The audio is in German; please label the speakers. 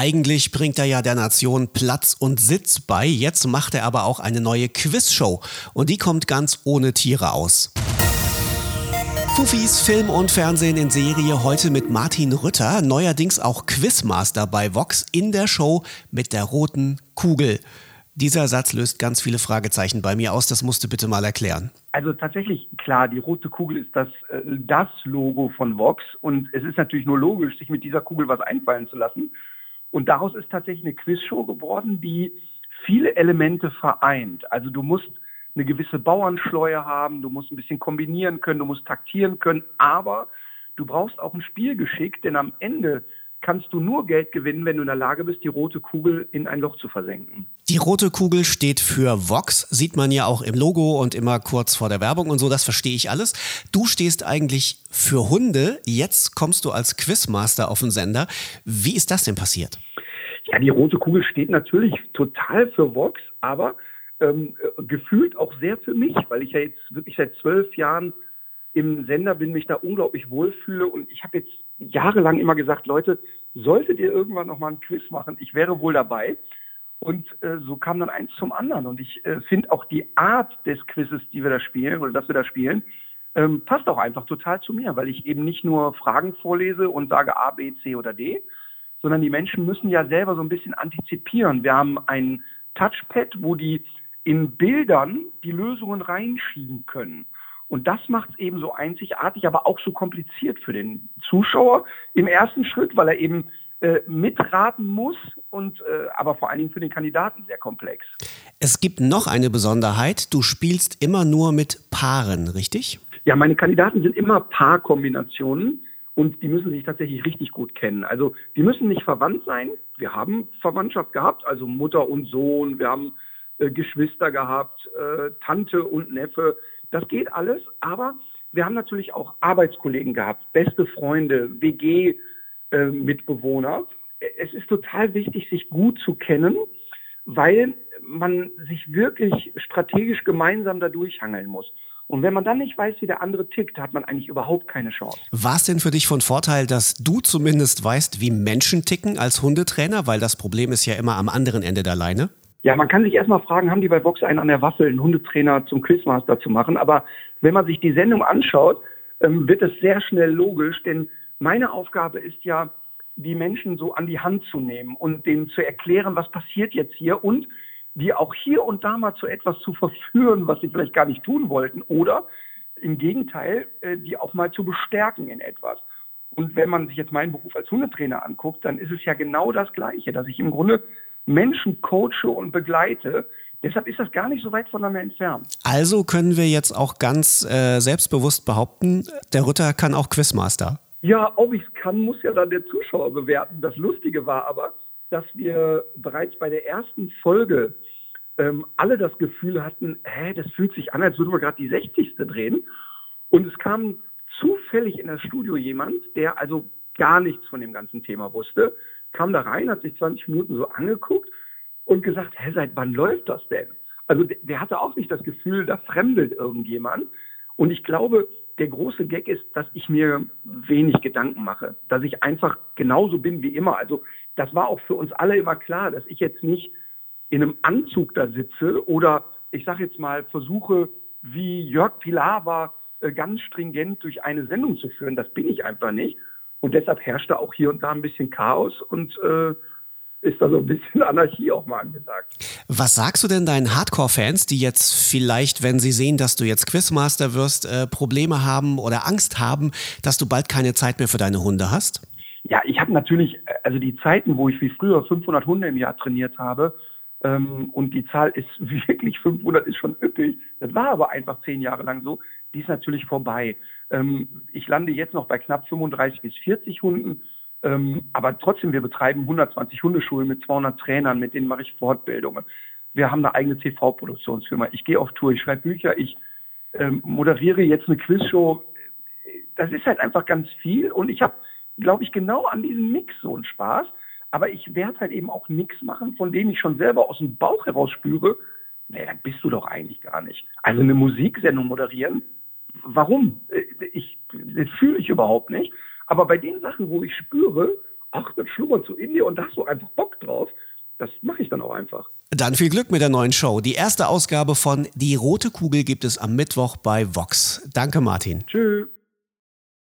Speaker 1: Eigentlich bringt er ja der Nation Platz und Sitz bei. Jetzt macht er aber auch eine neue Quizshow. Und die kommt ganz ohne Tiere aus. Fufis Film und Fernsehen in Serie heute mit Martin Rütter, neuerdings auch Quizmaster bei Vox in der Show mit der roten Kugel. Dieser Satz löst ganz viele Fragezeichen bei mir aus. Das musst du bitte mal erklären.
Speaker 2: Also tatsächlich, klar, die rote Kugel ist das, äh, das Logo von Vox. Und es ist natürlich nur logisch, sich mit dieser Kugel was einfallen zu lassen. Und daraus ist tatsächlich eine Quizshow geworden, die viele Elemente vereint. Also du musst eine gewisse Bauernschleue haben, du musst ein bisschen kombinieren können, du musst taktieren können, aber du brauchst auch ein Spielgeschick, denn am Ende kannst du nur Geld gewinnen, wenn du in der Lage bist, die rote Kugel in ein Loch zu versenken.
Speaker 1: Die rote Kugel steht für Vox, sieht man ja auch im Logo und immer kurz vor der Werbung und so, das verstehe ich alles. Du stehst eigentlich für Hunde, jetzt kommst du als Quizmaster auf den Sender. Wie ist das denn passiert?
Speaker 2: Ja, die rote Kugel steht natürlich total für Vox, aber ähm, gefühlt auch sehr für mich, weil ich ja jetzt wirklich seit zwölf Jahren im Sender bin, mich da unglaublich wohlfühle und ich habe jetzt jahrelang immer gesagt, Leute, solltet ihr irgendwann noch mal ein Quiz machen, ich wäre wohl dabei. Und äh, so kam dann eins zum anderen. Und ich äh, finde auch die Art des Quizzes, die wir da spielen oder dass wir da spielen, ähm, passt auch einfach total zu mir, weil ich eben nicht nur Fragen vorlese und sage A, B, C oder D, sondern die Menschen müssen ja selber so ein bisschen antizipieren. Wir haben ein Touchpad, wo die in Bildern die Lösungen reinschieben können. Und das macht es eben so einzigartig, aber auch so kompliziert für den Zuschauer im ersten Schritt, weil er eben äh, mitraten muss und äh, aber vor allen Dingen für den Kandidaten sehr komplex.
Speaker 1: Es gibt noch eine Besonderheit, du spielst immer nur mit Paaren, richtig?
Speaker 2: Ja, meine Kandidaten sind immer Paarkombinationen und die müssen sich tatsächlich richtig gut kennen. Also die müssen nicht verwandt sein. Wir haben Verwandtschaft gehabt, also Mutter und Sohn, wir haben äh, Geschwister gehabt, äh, Tante und Neffe. Das geht alles, aber wir haben natürlich auch Arbeitskollegen gehabt, beste Freunde, WG-Mitbewohner. Äh, es ist total wichtig, sich gut zu kennen, weil man sich wirklich strategisch gemeinsam da durchhangeln muss. Und wenn man dann nicht weiß, wie der andere tickt, hat man eigentlich überhaupt keine Chance.
Speaker 1: War es denn für dich von Vorteil, dass du zumindest weißt, wie Menschen ticken als Hundetrainer? Weil das Problem ist ja immer am anderen Ende der Leine.
Speaker 2: Ja, man kann sich erstmal fragen, haben die bei Vox einen an der Waffel, einen Hundetrainer zum Quizmaster zu machen? Aber wenn man sich die Sendung anschaut, ähm, wird es sehr schnell logisch, denn meine Aufgabe ist ja, die Menschen so an die Hand zu nehmen und denen zu erklären, was passiert jetzt hier und die auch hier und da mal zu etwas zu verführen, was sie vielleicht gar nicht tun wollten oder im Gegenteil, äh, die auch mal zu bestärken in etwas. Und wenn man sich jetzt meinen Beruf als Hundetrainer anguckt, dann ist es ja genau das Gleiche, dass ich im Grunde Menschen coache und begleite. Deshalb ist das gar nicht so weit voneinander entfernt.
Speaker 1: Also können wir jetzt auch ganz äh, selbstbewusst behaupten, der Ritter kann auch Quizmaster.
Speaker 2: Ja, ob ich es kann, muss ja dann der Zuschauer bewerten. Das Lustige war aber, dass wir bereits bei der ersten Folge ähm, alle das Gefühl hatten, hä, das fühlt sich an, als würden wir gerade die 60. drehen. Und es kam zufällig in das Studio jemand, der also gar nichts von dem ganzen Thema wusste kam da rein, hat sich 20 Minuten so angeguckt und gesagt, hä, seit wann läuft das denn? Also der, der hatte auch nicht das Gefühl, da fremdelt irgendjemand. Und ich glaube, der große Gag ist, dass ich mir wenig Gedanken mache, dass ich einfach genauso bin wie immer. Also das war auch für uns alle immer klar, dass ich jetzt nicht in einem Anzug da sitze oder ich sage jetzt mal versuche, wie Jörg Pilawa äh, ganz stringent durch eine Sendung zu führen. Das bin ich einfach nicht. Und deshalb herrscht da auch hier und da ein bisschen Chaos und äh, ist da so ein bisschen Anarchie auch mal angesagt.
Speaker 1: Was sagst du denn deinen Hardcore-Fans, die jetzt vielleicht, wenn sie sehen, dass du jetzt Quizmaster wirst, äh, Probleme haben oder Angst haben, dass du bald keine Zeit mehr für deine Hunde hast?
Speaker 2: Ja, ich habe natürlich, also die Zeiten, wo ich wie früher 500 Hunde im Jahr trainiert habe, und die Zahl ist wirklich 500, ist schon üppig. Das war aber einfach zehn Jahre lang so. Die ist natürlich vorbei. Ähm, ich lande jetzt noch bei knapp 35 bis 40 Hunden. Ähm, aber trotzdem, wir betreiben 120 Hundeschulen mit 200 Trainern, mit denen mache ich Fortbildungen. Wir haben eine eigene TV-Produktionsfirma. Ich gehe auf Tour, ich schreibe Bücher, ich ähm, moderiere jetzt eine Quizshow. Das ist halt einfach ganz viel und ich habe, glaube ich, genau an diesem Mix so einen Spaß. Aber ich werde halt eben auch nichts machen, von dem ich schon selber aus dem Bauch heraus spüre, nee, dann bist du doch eigentlich gar nicht. Also eine Musiksendung moderieren, warum? Äh, ich, das fühle ich überhaupt nicht. Aber bei den Sachen, wo ich spüre, ach, dann schlummern zu Indie und da hast du einfach Bock drauf, das mache ich dann auch einfach.
Speaker 1: Dann viel Glück mit der neuen Show. Die erste Ausgabe von Die rote Kugel gibt es am Mittwoch bei Vox. Danke, Martin.
Speaker 2: Tschüss.